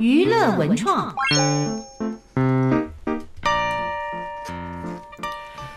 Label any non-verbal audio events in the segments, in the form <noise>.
娱乐文创。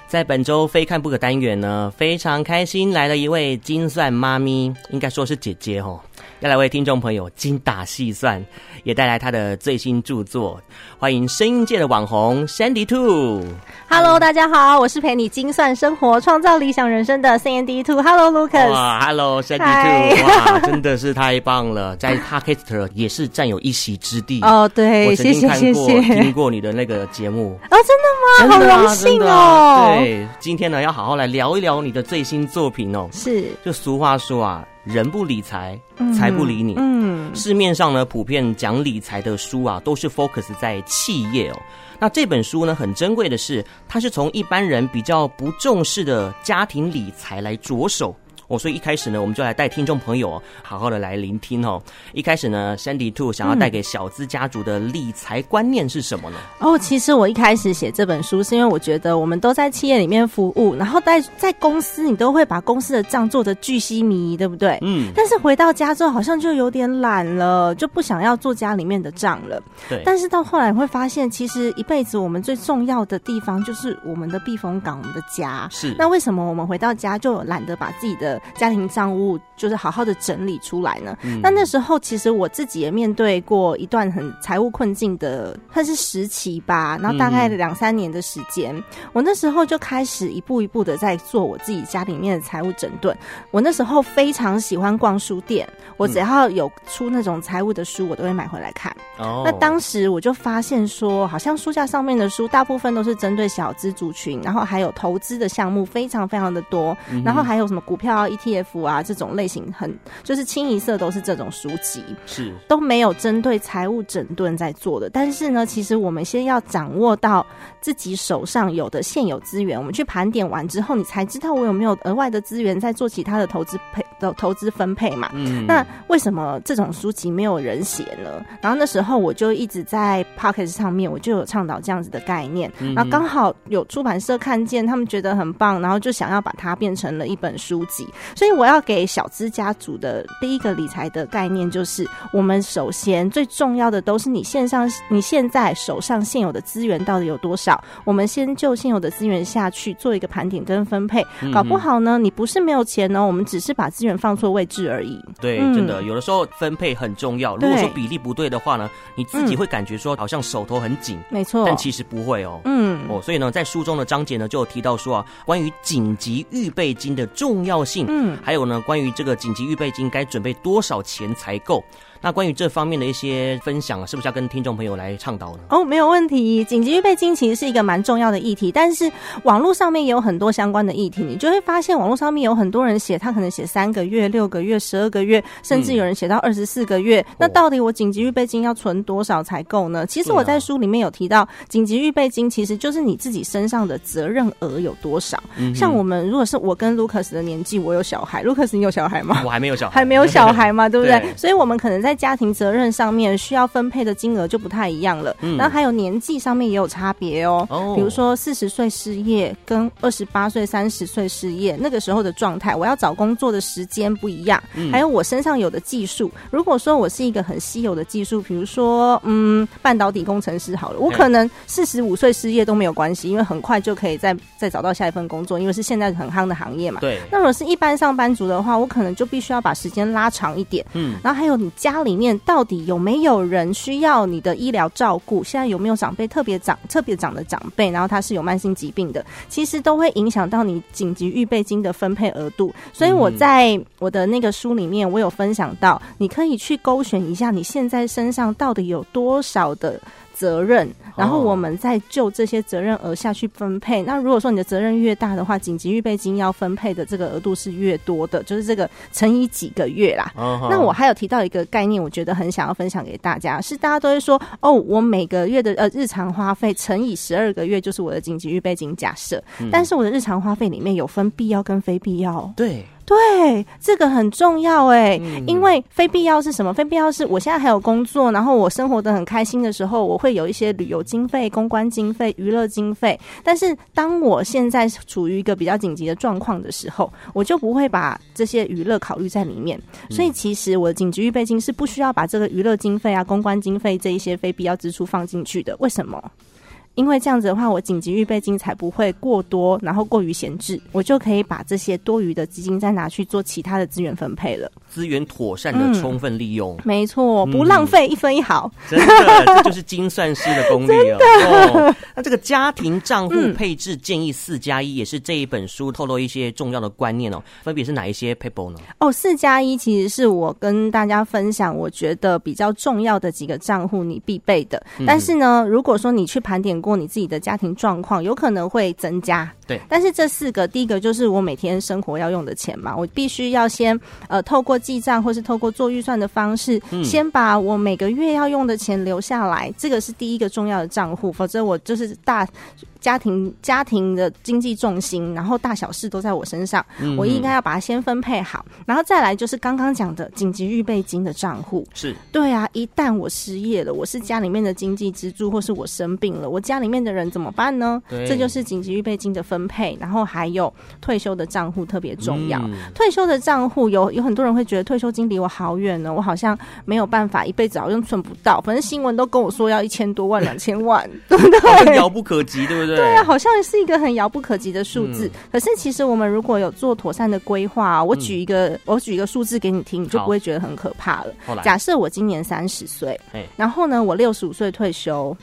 在本周非看不可单元呢，非常开心来了一位金算妈咪，应该说是姐姐哦。要来为听众朋友精打细算，也带来他的最新著作。欢迎声音界的网红 Sandy Two。Hello，大家好，我是陪你精算生活、创造理想人生的 Sandy Two。Hello，Lucas。哇，Hello，Sandy Two。哇，真的是太棒了，<laughs> 在 Podcast 也是占有一席之地。哦、oh，对，我曾经看过，谢谢，谢谢。听过你的那个节目。哦、oh，真的吗？的啊、好荣幸哦。对，今天呢，要好好来聊一聊你的最新作品哦。是，就俗话说啊。人不理财，财不理你。嗯，市面上呢，普遍讲理财的书啊，都是 focus 在企业哦。那这本书呢，很珍贵的是，它是从一般人比较不重视的家庭理财来着手。哦，所以一开始呢，我们就来带听众朋友好好的来聆听哦。一开始呢，Sandy Two 想要带给小资家族的理财观念是什么呢？哦，其实我一开始写这本书，是因为我觉得我们都在企业里面服务，然后在在公司，你都会把公司的账做的巨细靡遗，对不对？嗯。但是回到家之后，好像就有点懒了，就不想要做家里面的账了。对。但是到后来会发现，其实一辈子我们最重要的地方就是我们的避风港，我们的家。是。那为什么我们回到家就懒得把自己的家庭账务就是好好的整理出来呢。嗯。那那时候其实我自己也面对过一段很财务困境的，算是时期吧。然后大概两三年的时间，嗯，我那时候就开始一步一步的在做我自己家里面的财务整顿。我那时候非常喜欢逛书店，我只要有出那种财务的书，我都会买回来看。哦。那当时我就发现说，好像书架上面的书大部分都是针对小资族群，然后还有投资的项目非常非常的多，然后还有什么股票啊、ETF。啊，这种类型很就是清一色都是这种书籍，是都没有针对财务整顿在做的。但是呢，其实我们先要掌握到自己手上有的现有资源，我们去盘点完之后，你才知道我有没有额外的资源在做其他的投资配的投资分配嘛。嗯，那为什么这种书籍没有人写呢？然后那时候我就一直在 Podcast 上面，我就有倡导这样子的概念，嗯、然后刚好有出版社看见，他们觉得很棒，然后就想要把它变成了一本书籍，所以。我要给小资家族的第一个理财的概念，就是我们首先最重要的都是你线上你现在手上现有的资源到底有多少？我们先就现有的资源下去做一个盘点跟分配。搞不好呢，你不是没有钱呢，我们只是把资源放错位置而已。对，真的有的时候分配很重要。如果说比例不对的话呢，你自己会感觉说好像手头很紧。没错，但其实不会哦。嗯，哦，所以呢，在书中的章节呢，就有提到说啊，关于紧急预备金的重要性。嗯，还有。有呢，关于这个个紧急预备金该准备多少钱才够？那关于这方面的一些分享啊，是不是要跟听众朋友来倡导呢？哦，没有问题。紧急预备金其实是一个蛮重要的议题，但是网络上面也有很多相关的议题，你就会发现网络上面有很多人写，他可能写三个月、六个月、十二个月，甚至有人写到二十四个月。嗯。那到底我紧急预备金要存多少才够呢？其实我在书里面有提到，紧急预备金其实就是你自己身上的责任额有多少。嗯。像我们如果是我跟 Lucas 的年纪，我有小孩，Lucas 你有小孩吗？<laughs> 我还没有小孩，还没有小孩嘛，对不对？<laughs> 对。所以我们可能在在家庭责任上面需要分配的金额就不太一样了，嗯，然后还有年纪上面也有差别哦。哦，比如说四十岁失业跟二十八岁、三十岁失业那个时候的状态，我要找工作的时间不一样，嗯，还有我身上有的技术。如果说我是一个很稀有的技术，比如说嗯半导体工程师好了，我可能四十五岁失业都没有关系，因为很快就可以再再找到下一份工作，因为是现在很夯的行业嘛。对。那如果是一般上班族的话，我可能就必须要把时间拉长一点。嗯，然后还有你家。里面到底有没有人需要你的医疗照顾？现在有没有长辈特别长、特别长的长辈？然后他是有慢性疾病的，其实都会影响到你紧急预备金的分配额度。所以我在我的那个书里面，我有分享到，你可以去勾选一下你现在身上到底有多少的。责任，然后我们再就这些责任额下去分配。那如果说你的责任越大的话，紧急预备金要分配的这个额度是越多的，就是这个乘以几个月啦。那我还有提到一个概念，我觉得很想要分享给大家，是大家都会说哦，我每个月的呃日常花费乘以十二个月就是我的紧急预备金假设，但是我的日常花费里面有分必要跟非必要。对。对，这个很重要哎，嗯、因为非必要是什么？非必要是我现在还有工作，然后我生活的很开心的时候，我会有一些旅游经费、公关经费、娱乐经费。但是当我现在处于一个比较紧急的状况的时候，我就不会把这些娱乐考虑在里面。所以其实我的紧急预备金是不需要把这个娱乐经费啊、公关经费这一些非必要支出放进去的。为什么？因为这样子的话，我紧急预备金才不会过多，然后过于闲置，我就可以把这些多余的资金再拿去做其他的资源分配了。资源妥善的充分利用，嗯、没错，不浪费一分一毫。嗯、真的，这就是精算师的功力啊！<laughs> 哦，那这个家庭账户配置建议四加一，也是这一本书透露一些重要的观念哦。分别是哪一些 paper 呢？哦，四加一其实是我跟大家分享，我觉得比较重要的几个账户你必备的。嗯、但是呢，如果说你去盘点过你自己的家庭状况，有可能会增加。对，但是这四个，第一个就是我每天生活要用的钱嘛，我必须要先呃透过记账或是透过做预算的方式，嗯、先把我每个月要用的钱留下来，这个是第一个重要的账户，否则我就是大。家庭家庭的经济重心，然后大小事都在我身上，嗯、我应该要把它先分配好，然后再来就是刚刚讲的紧急预备金的账户。是对啊，一旦我失业了，我是家里面的经济支柱，或是我生病了，我家里面的人怎么办呢？这就是紧急预备金的分配，然后还有退休的账户特别重要。嗯、退休的账户有有很多人会觉得退休金离我好远呢，我好像没有办法一辈子好像存不到，反正新闻都跟我说要一千多万、两千万，<laughs> 对不对？遥不可及，对不对？对啊，好像是一个很遥不可及的数字。嗯、可是其实我们如果有做妥善的规划，我举一个，嗯、我举一个数字给你听，你就不会觉得很可怕了。假设我今年三十岁，然后呢，我六十五岁退休。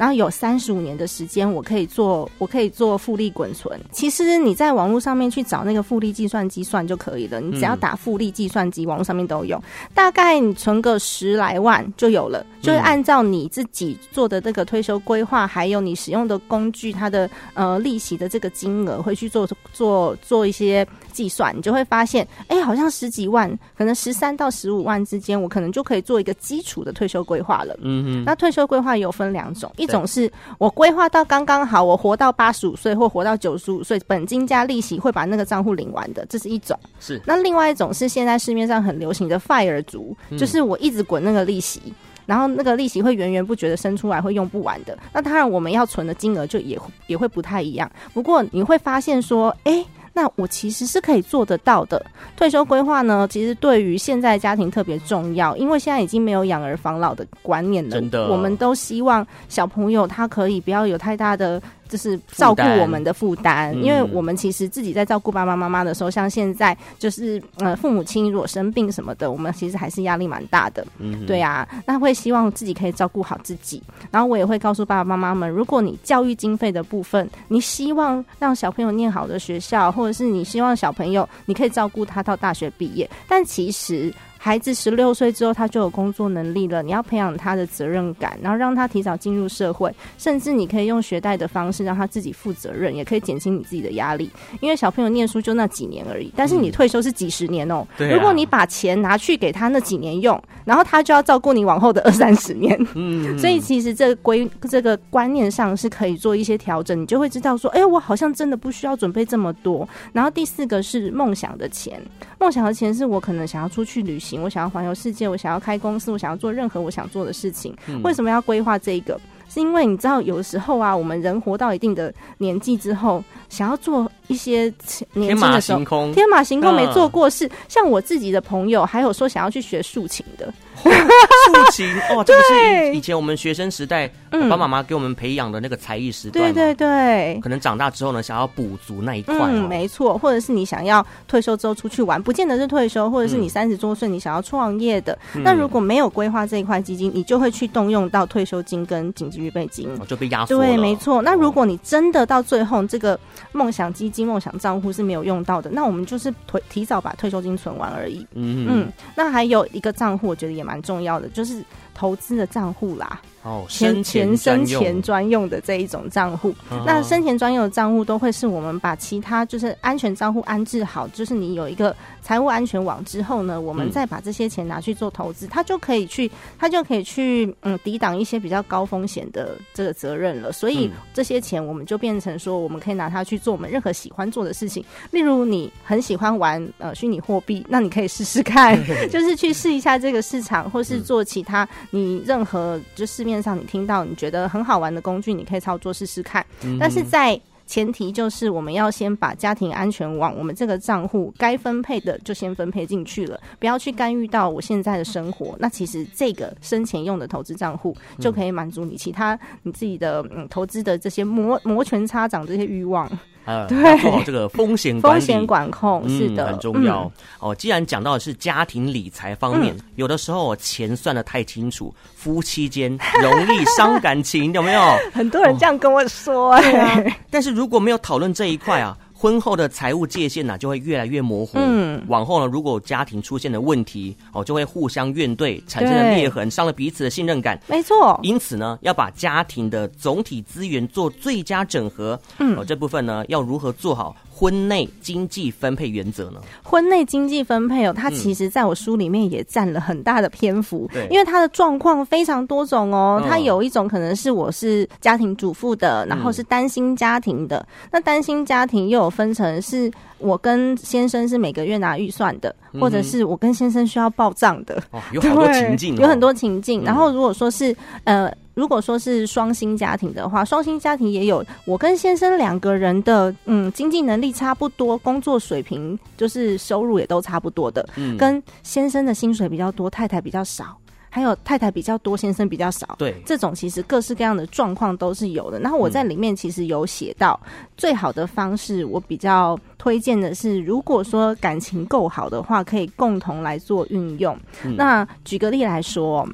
然后有三十五年的时间，我可以做，我可以做复利滚存。其实你在网络上面去找那个复利计算机算就可以了，你只要打复利计算机，网络上面都有。大概你存个十来万就有了，就是按照你自己做的这个退休规划，还有你使用的工具，它的呃利息的这个金额，会去做做做一些计算，你就会发现，哎，好像十几万，可能十三到十五万之间，我可能就可以做一个基础的退休规划了。嗯哼，那退休规划有分两种，一种是我规划到刚刚好，我活到八十五岁或活到九十五岁，本金加利息会把那个账户领完的，这是一种。是。那另外一种是现在市面上很流行的 FIRE 族，就是我一直滚那个利息，嗯、然后那个利息会源源不绝的生出来，会用不完的。那当然我们要存的金额就也也会不太一样。不过你会发现说，哎。那我其实是可以做得到的。退休规划呢，其实对于现在家庭特别重要，因为现在已经没有养儿防老的观念了。真的，我们都希望小朋友他可以不要有太大的。就是照顾我们的负担，因为我们其实自己在照顾爸爸妈妈的时候，像现在就是呃父母亲如果生病什么的，我们其实还是压力蛮大的。嗯，对啊，那会希望自己可以照顾好自己。然后我也会告诉爸爸妈妈们，如果你教育经费的部分，你希望让小朋友念好的学校，或者是你希望小朋友你可以照顾他到大学毕业，但其实。孩子十六岁之后，他就有工作能力了。你要培养他的责任感，然后让他提早进入社会，甚至你可以用学贷的方式让他自己负责任，也可以减轻你自己的压力。因为小朋友念书就那几年而已，但是你退休是几十年哦。嗯、如果你把钱拿去给他那几年用，然后他就要照顾你往后的二三十年。嗯，<laughs> 所以其实这个规这个观念上是可以做一些调整，你就会知道说，哎，我好像真的不需要准备这么多。然后第四个是梦想的钱，梦想和钱是我可能想要出去旅行。我想要环游世界，我想要开公司，我想要做任何我想做的事情。嗯、为什么要规划这个？是因为你知道，有时候啊，我们人活到一定的年纪之后，想要做一些年轻的时候，天马行空，天马行空没做过事。嗯、像我自己的朋友，还有说想要去学竖琴的。竖琴 <laughs> 哦，这个是以前我们学生时代，爸爸妈妈给我们培养的那个才艺时段。对对对，可能长大之后呢，想要补足那一块。嗯，没错，或者是你想要退休之后出去玩，不见得是退休，或者是你三十多岁你想要创业的。那如果没有规划这一块基金，你就会去动用到退休金跟紧急预备金，就被压缩了。对，没错。那如果你真的到最后这个梦想基金、梦想账户是没有用到的，那我们就是提提早把退休金存完而已。嗯嗯。那还有一个账户，我觉得也蛮蛮重要的，就是投资的账户啦。哦，钱钱生钱专用的这一种账户，嗯、那生钱专用的账户都会是我们把其他就是安全账户安置好，就是你有一个财务安全网之后呢，我们再把这些钱拿去做投资，它就可以去，它就可以去嗯抵挡一些比较高风险的这个责任了。所以这些钱我们就变成说，我们可以拿它去做我们任何喜欢做的事情。例如你很喜欢玩呃虚拟货币，那你可以试试看，<laughs> 就是去试一下这个市场，或是做其他你任何就是。面上你听到你觉得很好玩的工具，你可以操作试试看。但是在前提就是我们要先把家庭安全网，我们这个账户该分配的就先分配进去了，不要去干预到我现在的生活。那其实这个生前用的投资账户就可以满足你其他你自己的嗯投资的这些摩摩拳擦掌这些欲望。呃，要做好这个风险管理、风险管控是的，嗯、很重要、嗯、哦。既然讲到的是家庭理财方面，嗯、有的时候钱算的太清楚，夫妻间容易伤感情，<laughs> 有没有？很多人这样跟我说、欸，哎、哦，但是如果没有讨论这一块啊。婚后的财务界限呢、啊，就会越来越模糊。嗯，往后呢，如果家庭出现了问题，哦，就会互相怨怼，产生了裂痕，伤了彼此的信任感。没错。因此呢，要把家庭的总体资源做最佳整合。嗯，哦，这部分呢，要如何做好？婚内经济分配原则呢？婚内经济分配哦，它其实在我书里面也占了很大的篇幅。因为它的状况非常多种哦。它有一种可能是我是家庭主妇的，然后是单亲家庭的。嗯、那单亲家庭又有分成是我跟先生是每个月拿预算的，或者是我跟先生需要报账的。哦，有好多情境、<laughs> 哦，有很多情境。然后如果说是呃。如果说是双薪家庭的话，双薪家庭也有我跟先生两个人的，嗯，经济能力差不多，工作水平就是收入也都差不多的，嗯，跟先生的薪水比较多，太太比较少，还有太太比较多，先生比较少，对，这种其实各式各样的状况都是有的。然后我在里面其实有写到，最好的方式，我比较推荐的是，如果说感情够好的话，可以共同来做运用。嗯，那举个例来说。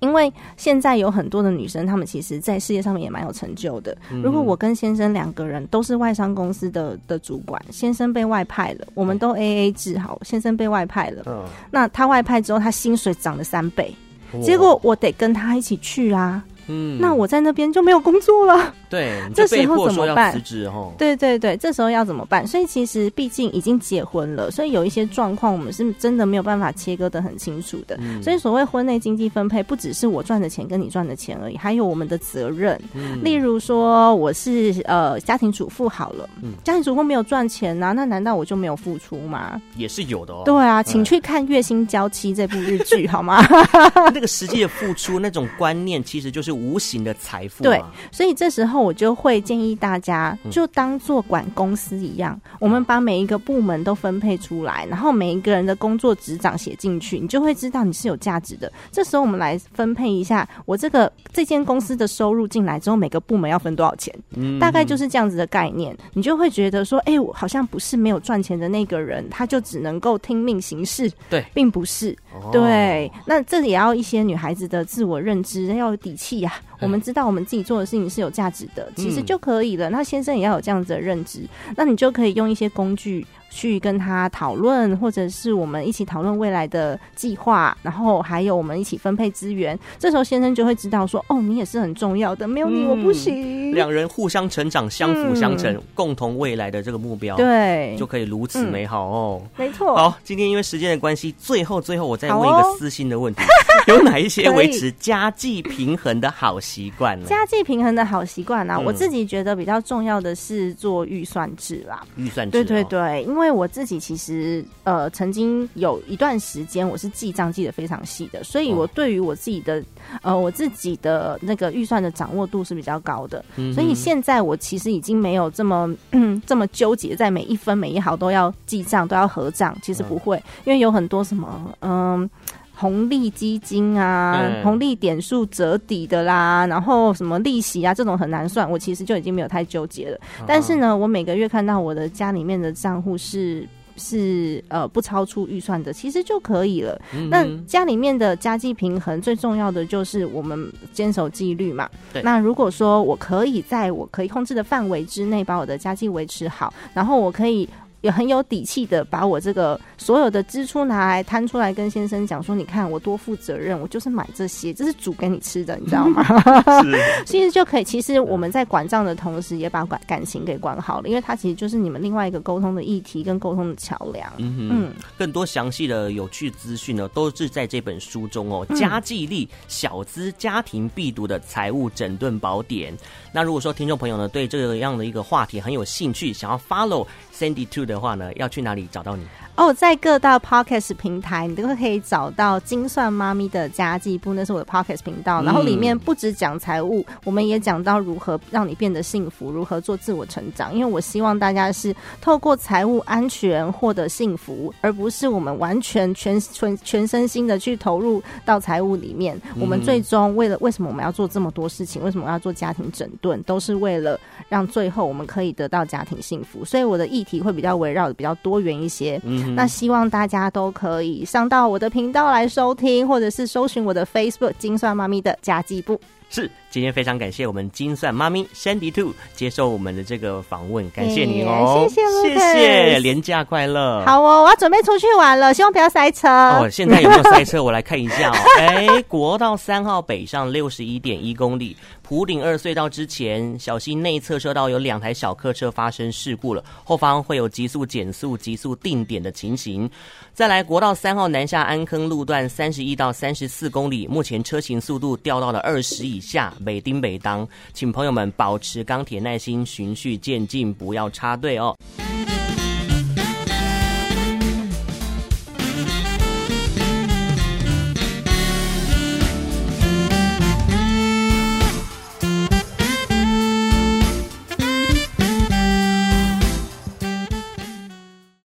因为现在有很多的女生，她们其实，在事业上面也蛮有成就的。如果我跟先生两个人都是外商公司的的主管，先生被外派了，我们都 AA 制好，先生被外派了，那他外派之后，他薪水涨了三倍，结果我得跟他一起去啊。嗯，那我在那边就没有工作了。对，这时候怎么办？辞职哦。对对对，这时候要怎么办？所以其实毕竟已经结婚了，所以有一些状况我们是真的没有办法切割的很清楚的。嗯、所以所谓婚内经济分配，不只是我赚的钱跟你赚的钱而已，还有我们的责任。嗯、例如说，我是呃家庭主妇好了，嗯、家庭主妇没有赚钱啊，那难道我就没有付出吗？也是有的哦。对啊，请去看《月薪娇妻》这部日剧好吗？<laughs> 那个实际的付出，那种观念其实就是无形的财富。对，所以这时候我就会建议大家，就当做管公司一样，我们把每一个部门都分配出来，然后每一个人的工作职掌写进去，你就会知道你是有价值的。这时候我们来分配一下，我这个这间公司的收入进来之后，每个部门要分多少钱？嗯，大概就是这样子的概念，你就会觉得说，哎，我好像不是没有赚钱的那个人，他就只能够听命行事。对，并不是。对，那这也要一些女孩子的自我认知，要有底气呀。我们知道我们自己做的事情是有价值的，其实就可以了。那先生也要有这样子的认知，那你就可以用一些工具。去跟他讨论，或者是我们一起讨论未来的计划，然后还有我们一起分配资源。这时候先生就会知道说：“哦，你也是很重要的，没有你我不行。”两人互相成长，相辅相成，嗯、共同未来的这个目标，对，就可以如此美好哦。嗯、没错。好，今天因为时间的关系，最后最后我再问一个私心的问题：哦、<laughs> 有哪一些维持家计平衡的好习惯呢？家计平衡的好习惯啊？嗯、我自己觉得比较重要的是做预算制啦。预算制，对对对，因为。因为我自己其实呃曾经有一段时间我是记账记得非常细的，所以我对于我自己的呃我自己的那个预算的掌握度是比较高的，嗯、所以现在我其实已经没有这么 <clears throat> 这么纠结在每一分每一毫都要记账都要合账，其实不会，嗯、因为有很多什么嗯。呃红利基金啊，嗯、红利点数折抵的啦，然后什么利息啊，这种很难算，我其实就已经没有太纠结了。啊、但是呢，我每个月看到我的家里面的账户是是呃不超出预算的，其实就可以了。那家里面的家计平衡最重要的就是我们坚守纪律嘛。那如果说我可以在我可以控制的范围之内把我的家计维持好，然后我可以。也很有底气的把我这个所有的支出拿来摊出来跟先生讲说，你看我多负责任，我就是买这些，这是煮给你吃的，你知道吗？<laughs> 是，<laughs> 其实就可以。其实我们在管账的同时，也把管感情给管好了，因为它其实就是你们另外一个沟通的议题跟沟通的桥梁。嗯哼嗯，更多详细的有趣资讯呢，都是在这本书中哦。家计力小资家庭必读的财务整顿宝典。那如果说听众朋友呢，对这样的一个话题很有兴趣，想要 follow Sandy Two 的的话呢，要去哪里找到你？哦，在各大 podcast 平台，你都可以找到精算妈咪的家计部，那是我的 podcast 频道。然后里面不只讲财务，我们也讲到如何让你变得幸福，如何做自我成长。因为我希望大家是透过财务安全获得幸福，而不是我们完全全全全身心的去投入到财务里面。我们最终为了为什么我们要做这么多事情？为什么要做家庭整顿？都是为了让最后我们可以得到家庭幸福。所以我的议题会比较围绕的比较多元一些。嗯。那希望大家都可以上到我的频道来收听，或者是搜寻我的 Facebook“ 精算妈咪的家计部”。是，今天非常感谢我们金算妈咪 Sandy Two 接受我们的这个访问，感谢你哦，谢谢谢谢，廉假快乐。好哦，我要准备出去玩了，希望不要塞车。哦，现在有没有塞车？我来看一下哦。<laughs> 哎，国道三号北上六十一点一公里。普顶二隧道之前，小心内侧车道有两台小客车发生事故了，后方会有急速减速、急速定点的情形。再来，国道三号南下安坑路段三十一到三十四公里，目前车行速度掉到了二十以以下，每丁每当，请朋友们保持钢铁耐心，循序渐进，不要插队哦。